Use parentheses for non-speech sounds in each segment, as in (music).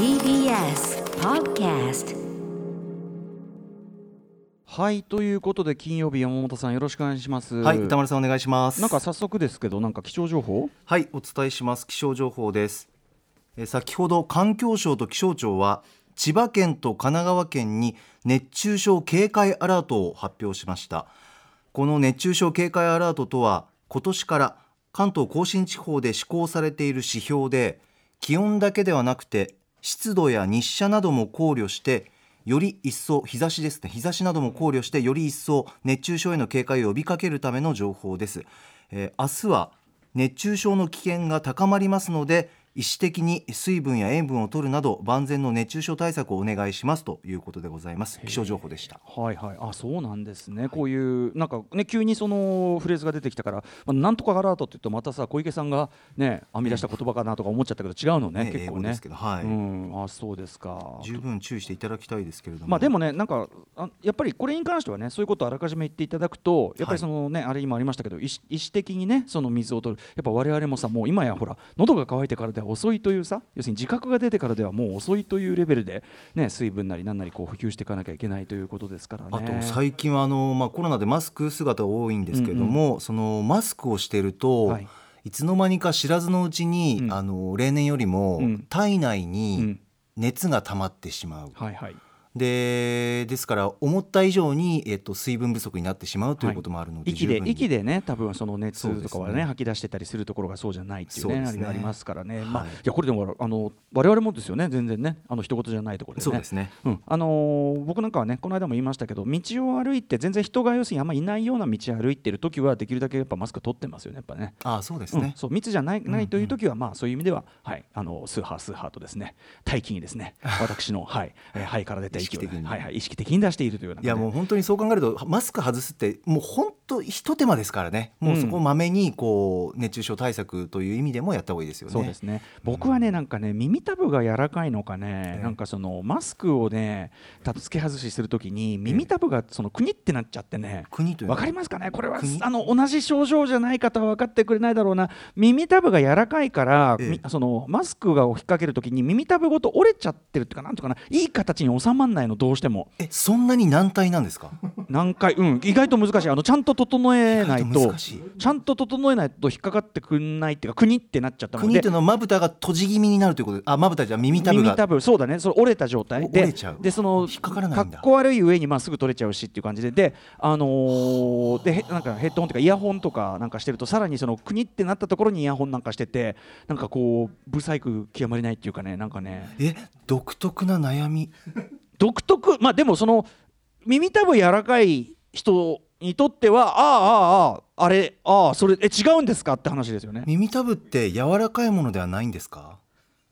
TBS Podcast はいということで金曜日山本さんよろしくお願いしますはい、歌丸さんお願いします。なんか早速ですけどなんか気象情報？はい、お伝えします。気象情報です。えー先ほど環境省と気象庁は千葉県と神奈川県に熱中症警戒アラートを発表しました。この熱中症警戒アラートとは今年から関東甲信地方で施行されている指標で気温だけではなくて湿度や日射なども考慮してより一層日差しですね。日差しなども考慮してより一層熱中症への警戒を呼びかけるための情報です、えー明日は熱中症の危険が高まりますので意思的に水分や塩分を取るなど万全の熱中症対策をお願いしますということでございます。気象情報でした。はいはい。あそうなんですね、こういうなんかね急にそのフレーズが出てきたから、まあ、なんとかアラートって言うとまたさ小池さんがね編み出した言葉かなとか思っちゃったけど違うのね、ね結構ね。英語ですけどはい。うん。あそうですか。十分注意していただきたいですけれども。まあでもね、なんかあやっぱりこれに関してはね、そういうことをあらかじめ言っていただくと、やっぱりそのね、あれ今ありましたけど、意思意思的にね、その水を取る、やっぱ我々もさ、もう今やほら、喉が渇いてからでは遅いというさ、要するに自覚が出てからではもう遅いというレベルで、ね、水分なりなんなりこう補給していかなきゃいけないということですからね。あと最近はあの、まあ、コロナでマスク姿多いんですけども、そのマスクをしてると、はい。い、つの間にか知らずのうちに、うん。あの例年よりもうん。体内うにん。熱が溜まってしまう、はいはいでですから思った以上に、えっと、水分不足になってしまうということもあるので、息で十分に。息でね多分その熱とかはねね吐き出してたりするところがそうじゃないっていうねそうね。あれがありますからね、まあはいいやこれでもあの我々もですよね全然ねあの一言じゃないところでね。そうですね。うん。あのー僕なんかはねこの間も言いましたけど道を歩いて全然人が要するにあんまいないような道を歩いてる時はできるだけやっぱマスク取ってますよねやっぱね。ああそうですね、うん。そう密じゃないないという時は、まあそういう意味では、はい、あのスーハースーハーとですね。大気にですね (laughs) 私の、はいえー肺から出た息を、意識的に。はいはい、意識的に出しているといういやもう本当にそう考えるとマスク外すってもう本当ひと手間ですからね。もうそこをまめにこう熱中症対策という意味でもやった方がいいですよね。そうですね。僕はねなんかね耳たぶが柔らかいのかね、ええ。なんかそのマスクをねた付け外しするときに耳たぶがそのくにってなっちゃってね、国というわかりますかね？これは国？あの同じ症状じゃない方は分かってくれないだろうな。耳たぶが柔らかいから、そのマスクが引っ掛けるときに耳たぶごと折れちゃってるっていうかなんとかな。いい形に収まんないのどうしても。えそんなに難体なんですか？何回うん。意外と難しい。あのちゃんと整えないとちゃんと整えないと引っかかってくんないっていうかくにってなっちゃったので。国というのはまぶたが閉じ気味になるということであまぶたじゃ耳たぶが。耳たぶそうだね。それ折れた状態。おででその引っかからないんだ。かっこ悪い上にまあすぐ取れちゃうしっていう感じで。であのーでへなんかヘッドホンとかイヤホンとかなんかしてるとさらにその国ってなったところにイヤホンなんかしててなんかこうブサイク極まりないっていうかねなんかね。え独特な悩み？(laughs) 独特？まあでもその耳たぶ柔らかい人にとってはあああああああれああそれえ違うんですかって話ですよね。耳たぶって柔らかいものではないんですか？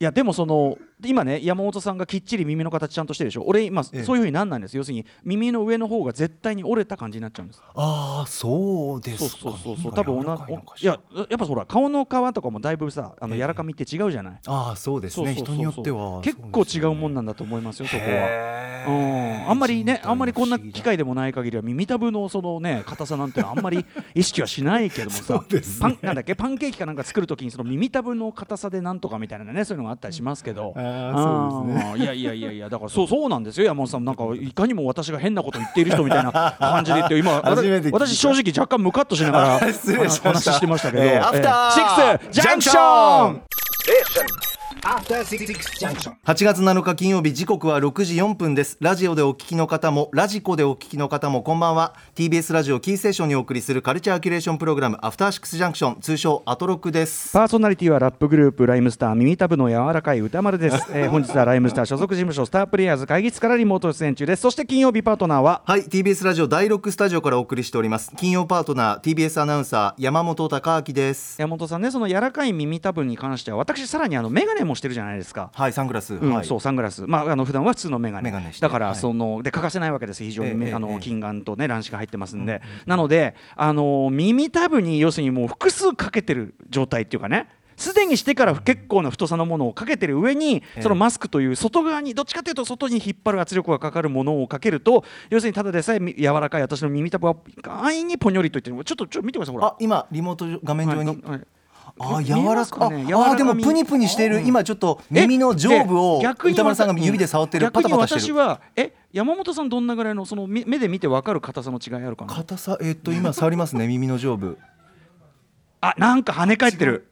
いやでもその今ね山本さんがきっちり耳の形ちゃんとしてるでしょ？俺今ええ。そういうふうになんないんです。要するに耳の上の方が絶対に折れた感じになっちゃうんです。ああそうでそうすか。そうそうそう耳多分同が柔らかいややっぱほら顔の皮とかもだいぶさあのええ。柔らかみって違うじゃない、ああそうですね。そうそうそうそう。人によっては結構違うもんなんだと思いますよそこは。へうーん、あんまりねあんまりこんな機会でもない限りは耳たぶのそのね硬さなんてあんまり意識はしないけどもさ。そうですね。パンなんだっけ？パンケーキかなんか作るときにその耳たぶの硬さでなんとかみたいなねそういうのがあったりしますけど。あーそうですね。あーいやいやいやいやだからそうそうなんですよ。山本さんなんかいかにも私が変なこと言っている人みたいな感じで言って今 (laughs) 私正直若干ムカッとしながら (laughs) 話してましたけど、えーアフターシックスジャンクション！After Six Junction. 8月7日金曜日時刻は6時4分です。ラジオでお聞きの方もラジコでお聞きの方もこんばんは。TBS ラジオキーステーションにお送りするカルチャーキュレーションプログラムアフターシックスジャンクション通称アトロクです。パーソナリティはラップグループライムスター耳たぶの柔らかい歌丸です、(laughs) えー本日はライムスター所属事務所スタープレイヤーズ会議室からリモート出演中です。そして金曜日パートナーははい TBS ラジオ第6スタジオからお送りしております。金曜パートナー TBS アナウンサー山本貴明です。山本さんねその柔らかい耳たぶに関しては私さらにあの眼鏡もしてるじゃないですか。はいサングラス、うんはい。そうサングラス、まあ、あの普段は普通の眼鏡眼鏡して。だからはい。その、で欠かせないわけです非常に、あの金眼と、ね、乱視が入ってますんで、なのであの耳たぶに要するにもう複数かけてる状態っていうかね。すでにしてから結構な太さのものをかけてる上にえそのマスクという外側にどっちかというと外に引っ張る圧力がかかるものをかけると要するにただでさえみ柔らかい私の耳たぶは安易にポニョリといってる。ちょっとちょっと見てくださいほら。あ今リモート画面上に、はいはいあ柔らかねあでもプニプニしている今ちょっと耳の上部を歌丸さんが指で触ってるパタパタしてる。私はえ山本さんどんなぐらいのそのみ目で見て分かる硬さの違いあるかな？硬さえっと今触りますね (laughs) 耳の上部。あなんか跳ね返ってる。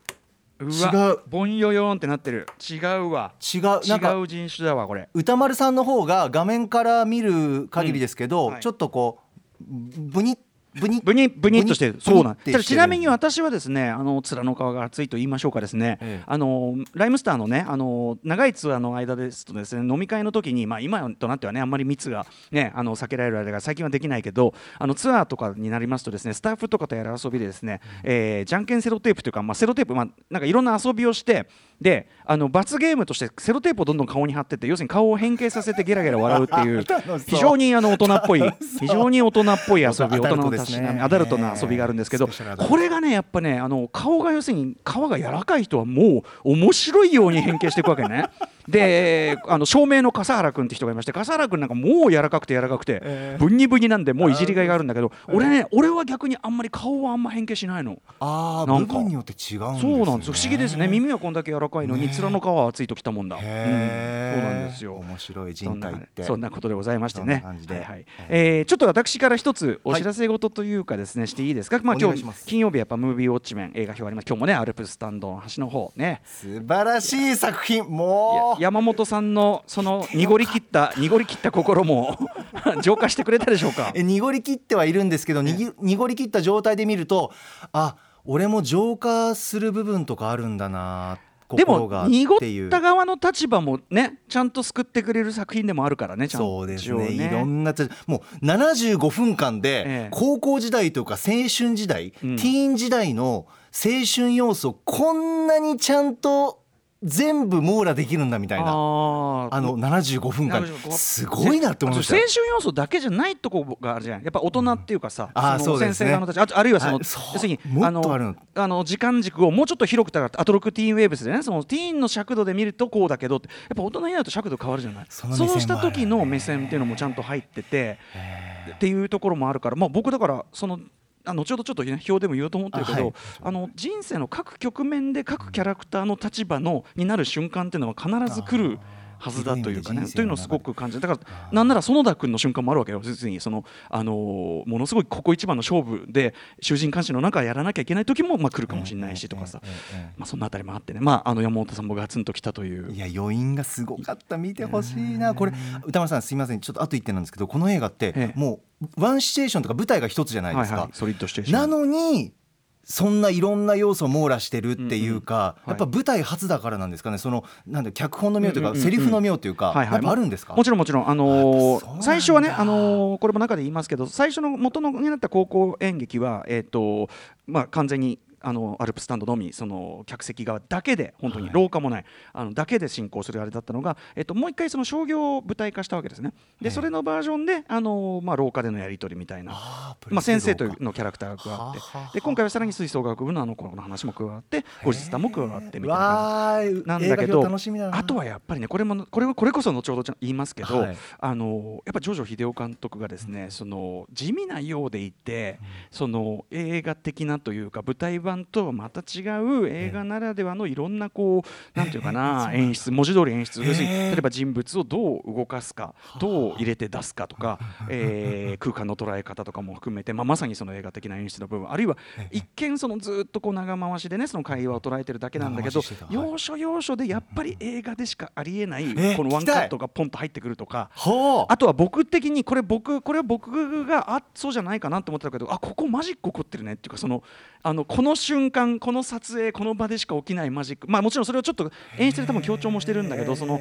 う。わ違うボンヨヨーンってなってる。違うわ。違う違う人種だわこれ。歌丸さんの方が画面から見る限りですけど、うん。はい。ちょっとこうブニッブニッブニブニっとしてそうなん。ちなみに私はですねあの面の皮が厚いと言いましょうかですね、ええ。あのライムスターのねあの長いツアーの間ですとですね飲み会の時にまあ今となってはねあんまり密がねあの避けられる間が最近はできないけどあのツアーとかになりますとですねスタッフとかとやる遊びでですね、えーじゃんけんセロテープというかまあセロテープまあなんかいろんな遊びをしてであの罰ゲームとしてセロテープをどんどん顔に貼ってって要するに顔を変形させてゲラゲラ笑うっていう (laughs) 非常にあの大人っぽい非常に大人っぽい遊び大人のトアダルトな遊びがあるんですけどこれがねやっぱねあの顔が要するに皮が柔らかい人はもう面白いように変形していくわけね。であの照明の笠原君って人がいまして笠原君なんかもう柔らかくて柔らかくて、えブニブニなんでもういじりがいがあるんだけど、俺ね俺は逆にあんまり顔はあんま変形しないの。ああなんか。部分によって違うんですね。そうなんですよ。不思議ですね。耳はこんだけ柔らかいのにね面の皮は厚いときたもんだ、うん、そうなんですよ。面白い人体って。そんなことでございましてね。えーちょっと私から一つお知らせ事というかですね、していいですか？まあ今日金曜日やっぱムービーウォッチメン映画表あります。今日もねアルプススタンドの端の方ね。素晴らしい作品。もう山本さんのその濁り切った濁り切った心も (laughs) 浄化してくれたでしょうか？え濁り切ってはいるんですけど、濁り切った状態で見るとあ俺も浄化する部分とかあるんだなでも濁った側の立場もねちゃんと救ってくれる作品でもあるからねちゃんと。そうです一応ね。いろんなつもう75分間えでえ高校時代とか青春時代、うん。ティーン時代の青春要素こんなにちゃんと全部網羅できるんだみたいな。あの75分間。75すごいなって思いました。青春要素だけじゃないとこがあるじゃんやっぱ大人っていうかさ、うですね。先生側のたちあとあるいはそのあそう。要するにあのの。あの時間軸をもうちょっと広くたらアトロクティーンウェーブスでねそのティーンの尺度で見るとこうだけどやっぱ大人になると尺度変わるじゃない。その目線もあるした時の目線っていうのもちゃんと入っててっていうところもあるから、まあ、僕だからそのあ後ほどちょっと、ね、表でも言おうと思ってるけどあ、あはい。の人生の各局面で各キャラクターの立場のになる瞬間っていうのは必ず来るはずだというかね。というのをすごく感じるだからなんなら園田君の瞬間もあるわけよ実に。その、あのーものすごいここ一番の勝負で囚人監視の中やらなきゃいけない時も、まあ、来るかもしれないしとかさ、まあ、そのあたりもあってね、まあ、あの山本さんもガツンときたという。いや余韻がすごかった。見てほしいな。これ歌丸さんすいません。ちょっとあと一点なんですけどこの映画ってええ。もうワンシチュエーションとか舞台が一つじゃないですか、はいはい、ソリッドシチュエーション。なのにそんないろんな要素を網羅してるっていうか、やっぱ舞台初だからなんですかね。そのなんだ脚本の妙というか、セリフの妙というか、はいはい。あるんですか？もちろんもちろん、あのー最初はね、あのーこれも中で言いますけど最初の元のになった高校演劇は、えーとまあ、完全にあのアルプススタンドのみその客席側だけで本当に廊下もない、あのだけで進行するあれだったのが、えっともう一回その商業を舞台化したわけですね。でそれのバージョンで、あのーまあ、廊下でのやり取りみたいな。まあ、先生というのキャラクターが加わってで今回はさらに吹奏楽部のあの頃の話も加わって後日談も加わってみたいななんだけどあとはやっぱりねこれもこれはこれこそ後ほど言いますけど、はい。あのやっぱジョジョ秀夫監督がですね、その地味なようでいて、その映画的なというか舞台版とはまた違う映画ならではのいろんなこう、なんていうかな (laughs) 演出文字通り演出。要するに例えば人物をどう動かすかどう入れて出すかとか、えー空間の捉え方とかも含めて、まあ、まさにその映画的な演出の部分あるいは一見そのずっとこう長回しでねその会話を捉えてるだけなんだけど要所要所でやっぱり映画でしかありえないえこのワンカットがポンと入ってくるとか。あとは僕的にこれ僕これは僕があそうじゃないかなと思ってたけどあここマジック起こってるねっていうかそのあのこの瞬間この撮影この場でしか起きないマジック。まあもちろんそれをちょっと演出で多分強調もしてるんだけどその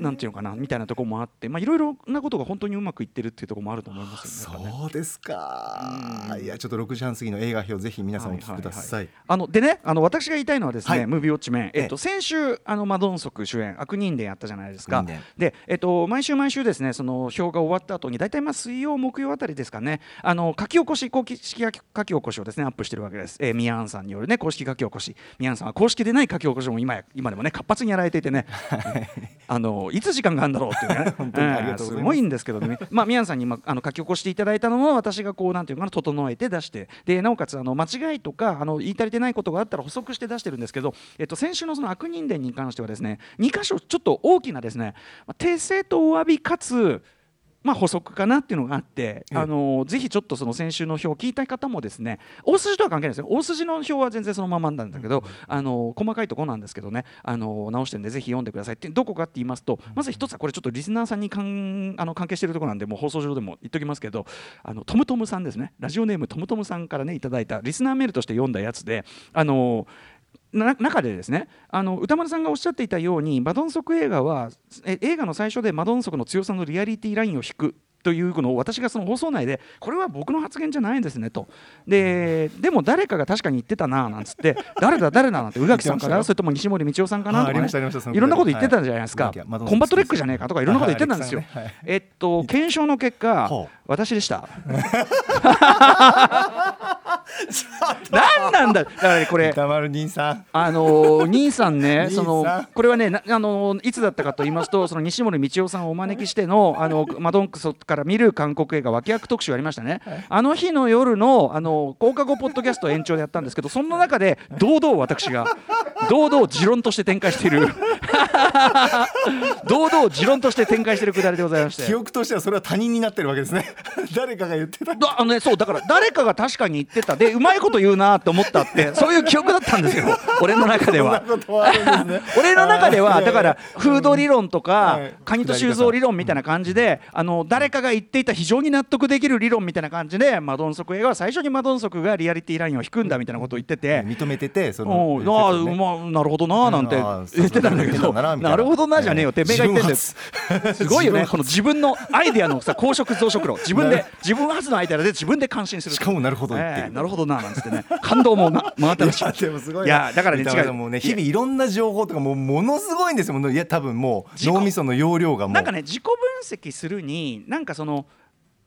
なんていうのかなみたいなところもあってまあいろいろなことが本当にうまくいってるっていうところもあると思いますよね。そうですか。うん。いやちょっと6時半過ぎの映画表ぜひ皆さんお聞きください。あのでねあの私が言いたいのはですね、はい。ムービーウォッチメン、えっとえ先週あのマドンソク主演悪人伝やったじゃないですか。で、えっと毎週毎週ですねその表が終わった後に大体まあ水曜木曜あたりですかねあの書き起こし公式書き起こしをですねアップしてるわけです、えー、ミヤンさんによるね公式書き起こし。ミヤンさんは公式でない書き起こしも今や今でもね活発にやられていてね。あののいつ時間があるんだろうっていうね。(laughs) 本当にありがとうございます。すごいんです。けどね、まあ、宮野さんに、まあ、あの書き起こしていただいたのも私がこうなんていうかな整えて出してでなおかつあの間違いとかあの言い足りてないことがあったら補足して出してるんですけど、えっと、先週のその悪人伝に関してはですね2箇所ちょっと大きなですねまあ訂正とお詫びかつまあ、補足かなっていうのがあって、あのぜひちょっとその先週の表を聞いた方もですね大筋とは関係ないです。よ大筋の表は全然そのままなんだけど、あの細かいところなんですけどねあの直してるんでぜひ読んでくださいってどこかって言いますとまず一つはこれちょっとリスナーさんに関あの関係してるところなんでもう放送上でも言っときますけどあのトムトムさんですね。ラジオネームトムトムさんからねいただいたリスナーメールとして読んだやつであのな中でですねあの歌丸さんがおっしゃっていたようにマドンソク映画はえ映画の最初でマドンソクの強さのリアリティラインを引くというのを私がその放送内でこれは僕の発言じゃないんですねと。ででも誰かが確かに言ってたななんつって (laughs) 誰だ誰だなんて宇垣さんか言ってましたよ。なそれとも西森道夫さんかなとか、ね。いろんなこと言ってたじゃないですか、コンバットレックじゃねえかとかいろんなこと言ってたんですよ、えっと検証の結果私でした。(laughs) 何なんだだからねこれ歌丸兄さん。あのー兄さんね、そのこれはね、なあのーいつだったかと言いますと、その西森道夫さんをお招きしての、あのマドンクソから見る韓国映画脇役特集ありましたね。あの日の夜のあの放課後ポッドキャスト延長でやったんですけど、その中で堂々私が堂々持論として展開している、(laughs) 堂々持論として展開しているくだりでございまして。記。憶としてはそれは他人になってるわけですね。(laughs) 誰かが言ってた。だあのね、そうだから誰かが確かに言ってた。でうまいこと言うなって思ったって (laughs) そういう記憶だったんですよ。俺の中では。俺の中ではだからフード理論とかはい。カニと修造理論みたいな感じであの誰かが言っていた非常に納得できる理論みたいな感じでマドンソク映画は最初にマドンソクがリアリティラインを引くんだみたいなことを言ってて。認めててそおのうああ、まあ、なるほどななんて言ってたんだけどそう。だなみたいななるほどなじゃねえよ。てめえが言ってんだよ。自分発すごいよね。この自分のアイデアのさ (laughs) 公職増殖論自分で自分発のアイデアで自分で感心する。しかもなるほどなるほどななんつってね。感動もな真新しい。いやでもすごいいやだからね歌違う。日々いろんな情報とかもうものすごいんですよ。いや多分もう脳みその容量がもう。なんかね自己分析するになんかその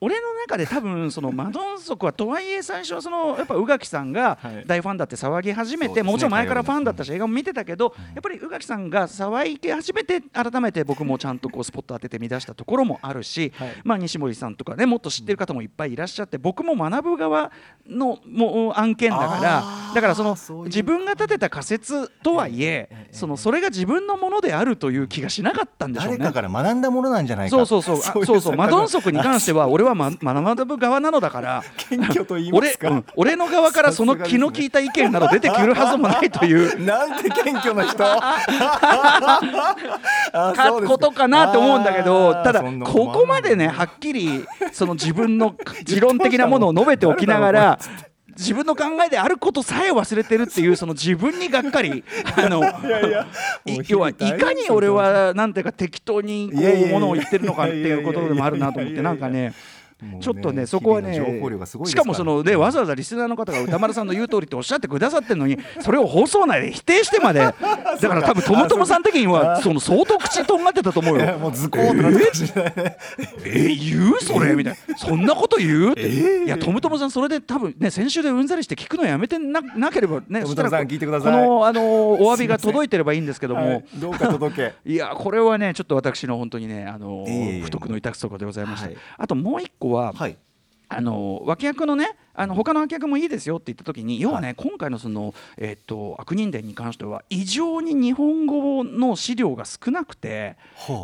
俺の中で多分そのマドンソクはとはいえ最初はそのやっぱ宇垣さんがはい。大ファンだって騒ぎ始めて、もちろん前からファンだったし映画も見てたけど、やっぱり宇垣さんが騒ぎ始めて改めて僕もちゃんとこうスポット当てて見出したところもあるし、はい。まあ西森さんとかねもっと知ってる方もいっぱいいらっしゃって僕も学ぶ側のもう案件だからだからその自分が立てた仮説とはいえええそのそれが自分のものであるという気がしなかったんでしょうね。誰かから学んだものなんじゃないか。そうそうそう、そうそう、(laughs) マドンソソクに関しては、俺は、ま、学ぶ側なのだから。俺、うん。俺の側からその気の利いた意見など出てくるはずもないという。(laughs) なんて謙虚な人。(laughs) あか。ことかなと思うんだけどただここまでねはっきりその自分の持論的なものを (laughs) 述べておきながら自分の考えであることさえ忘れてるっていうその自分にがっかり。あのい要はいかに俺はなんていうか適当にこうやものを言ってるのかっていうことでもあるなと思ってなんかねちょっとねそこはねしかもそのねわざわざリスナーの方が歌丸さんの言う通りっておっしゃってくださってるのにそれを放送内で否定してまで。(laughs) だから多分ともともさん的にはその相当口とんがってたと思うよ。(laughs) もう図工ってなって (laughs) え言うそれみたいな。そんなこと言うって、いやトムトムさんそれで多分ね先週でうんざりして聞くのやめてななければねそしたら聞いてください。このあのお詫びが届いてればいいんですけども、はい。どうか届け。いやこれはねちょっと私の本当にねあの不徳の致すところでございまして、はい。あともう一個は、はい。あの脇役のねあの他の脇役もいいですよって言った時に要はね、今回のその、えっと悪人伝に関しては異常に日本語の資料が少なくて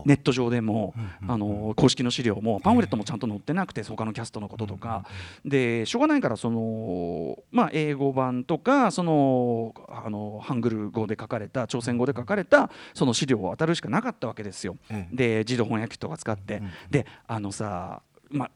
ネット上でも、あの公式の資料もパンフレットもちゃんと載ってなくて他のキャストのこととか、でしょうがないからその、まあ、英語版とかそのあのハングル語で書かれた朝鮮語で書かれたその資料を当たるしかなかったわけですよ。ええで自動翻訳機とか使って、うん。であのさまあ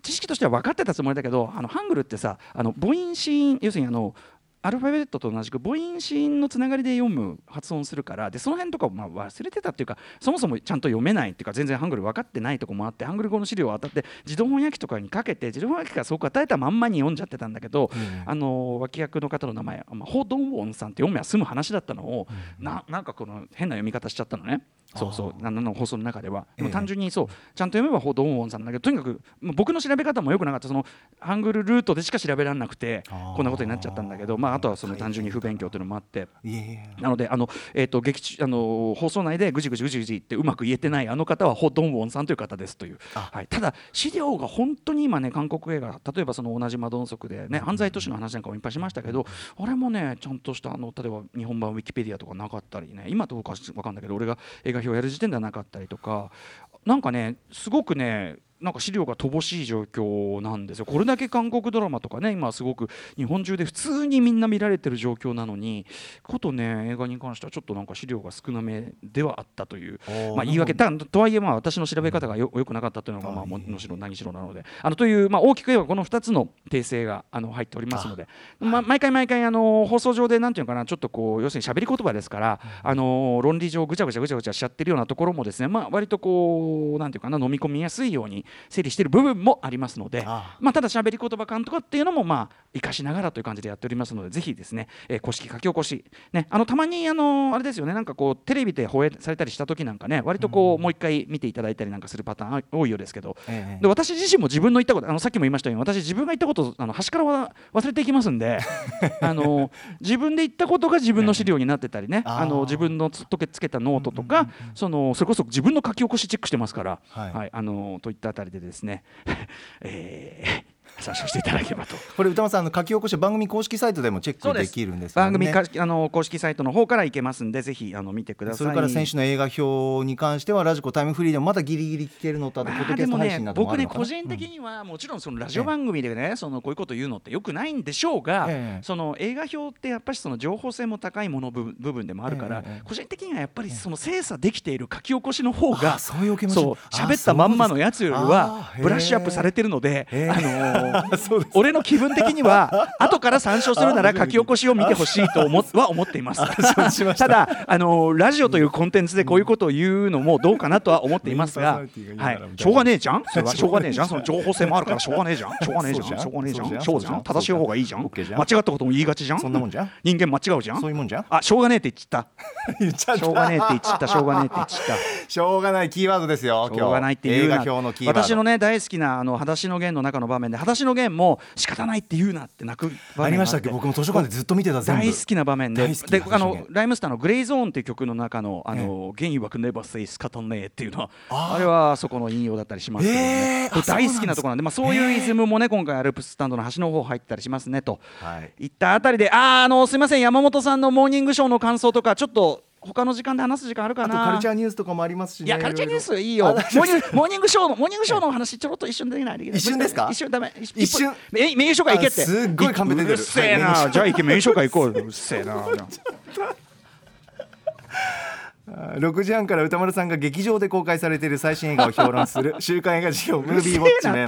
知識としては分かってたつもりだけどあのハングルってさあの母音子音要するにあのアルファベットと同じく母音子音のつながりで読む発音するからでその辺とかをまあ忘れてたっていうかそもそもちゃんと読めないっていうか全然ハングル分かってないとこもあってハングル語の資料を当たって自動翻訳機とかにかけて自動翻訳機がそう与えたまんまに読んじゃってたんだけど、うん。あの脇役の方の名前、まあ、ホ・ドンウォンさんって読めば済む話だったのを、ななんかこの変な読み方しちゃったのねそうそうあの放送の中では。でもええ。単純にそうちゃんと読めばほドンウォンさんだけどとにかくもう僕の調べ方もよくなかった。そのハングルルートでしか調べられなくてこんなことになっちゃったんだけどまああとはその単純に不勉強というのもあって。なのであの、えー、と劇中あの放送内でぐじぐじぐじぐじってうまく言えてないあの方はホ・ドンウォンさんという方ですという、あ。はい、ただ資料が本当に今ね韓国映画例えばその同じマドンソクでね犯罪都市の話なんかもいっぱいしましたけどあれもねちゃんとしたあの例えば日本版ウィキペディアとかなかったりね今どうかわかんないけど俺が映画表やる時点ではなかったりとかなんかねすごくねなんか資料が乏しい状況なんですよ。これだけ韓国ドラマとかね今すごく日本中で普通にみんな見られてる状況なのにことね映画に関してはちょっとなんか資料が少なめではあったというまあ、言い訳。だとはいえまあ私の調べ方がよよくなかったというのがまあももちろん何しろなので。あのというまあ大きく言えばこの2つの訂正があの入っておりますので。ま毎回毎回あの放送上でなんていうのかなちょっとこう要するに喋り言葉ですからあの論理上ぐちゃぐちゃぐちゃぐちゃしちゃってるようなところもですねまあ割とこうなんていうかな飲み込みやすいように整理している部分もありますのであまあただ喋り言葉感とかっていうのもまあ生かしながらという感じでやっておりますのでぜひですね、えー公式書き起こしねあのたまにあのあれですよねなんかこうテレビで放映されたりした時なんかね割とこう、もう一回見ていただいたりなんかするパターン多いようですけど、ええ。で私自身も自分の言ったことあのさっきも言いましたように私自分が言ったことあの端からは忘れていきますんで (laughs) あの自分で言ったことが自分の資料になってたりね、あの自分のつとけつけたノートとか、そのそれこそ自分の書き起こしチェックしてますから、はい。あのといった人でですね、(laughs) えー参照していただければと。これ宇多丸さんあの書き起こし番組公式サイトでもチェックできるんですよね。番組かあの公式サイトの方から行けますんでぜひあの見てください。それから先週の映画評に関してはラジコタイムフリーでもまだギリギリ聞けるのとあとポッドキャスト配信などもあるのかな。僕ね個人的にはもちろんそのラジオ番組でね、そのこういうこと言うのってよくないんでしょうが、ええ。その映画表ってやっぱりその情報性も高いもの部分でもあるから、え個人的にはやっぱりその精査できている書き起こしの方が、あそう喋ったまんまのやつよりあはーブラッシュアップされてるので、あのー俺の気分的には (laughs) 後から参照するなら書き起こしを見てほしいと思は思っています。たただあのラジオというコンテンツでこういうことを言うのもどうかなとは思っていますが、はいしょうがねえじゃん？それはしょうがねえじゃん？その情報性もあるからしょうがねえじゃん？しょうがねえじゃん。しょうがねえじゃん？そうじゃんそうじゃん。正しい方がいいじゃん？間違ったことも言いがちじゃん？そんなもんじゃん？人間間違うじゃん？そういうもんじゃん？あ、しょうがねえって言っちゃった。(laughs) しょうがねえって言っちゃった。しょうがねえって言っちゃった。(laughs) しょうがないキーワードですよ今日しょうがないっていうな映画表のキーワード私のね大好きなあの裸足の弦の中の場面で裸足の弦も仕方ないって言うなって泣く場面がありましたっけ？僕も図書館でずっと見てた大好きな場面で。であのライムスターの「グレイゾーン」っていう曲の中の「あの弦曰くネバセイスカタネー」っていうのはあれはそこの引用だったりしますけどえね、大好きなあところなんでまあ、そういうイズムもね今回アルプススタンドの端の方入ったりしますねとはい。いったあたりであーあのすいません山本さんの「モーニングショー」の感想とかちょっと他の時間で話す時間あるかなあとカルチャーニュースとかもありますしねいや、カルチャーニュースいいろよ。モーニングモーニングショーの、モーニングショーの話、ちょろっと一瞬できない一瞬ですか？一瞬ダメ。一瞬え、名所会行けって。あすっごいカンペ出てるうるせえな。じゃあ行け、名所会行こうよ。うるせえな。(laughs) 6時半から歌丸さんが劇場で公開されている最新映画を評論する (laughs) 週刊映画事業ムービーウォッチメン。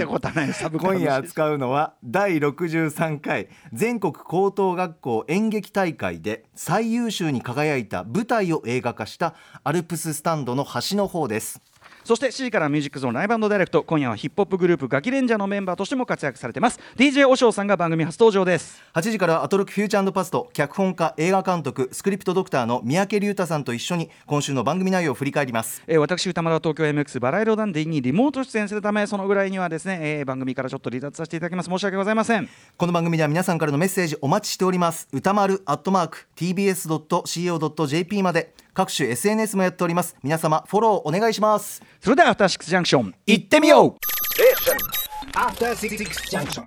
今夜扱うのは第63回全国高等学校演劇大会で最優秀に輝いた舞台を映画化したアルプススタンドの端の方ですそして7時からミュージックゾーンライブダイレクト今夜はヒップホップグループガキレンジャーのメンバーとしても活躍されてます。DJ おしょうさんが番組初登場です。8時からアトロックフューチャーパスト脚本家映画監督スクリプトドクターの三宅龍太さんと一緒に今週の番組内容を振り返ります。えー私歌丸は東京 MX バラ色ダンディにリモート出演するためそのぐらいにはですね、えー番組からちょっと離脱させていただきます。申し訳ございません。この番組では皆さんからのメッセージお待ちしております。歌丸アットマーク tbs.co.jp まで各種 SNS もやっております。皆様フォローお願いします。それではアフターシックスジャンクション行ってみよう。After Six Junction.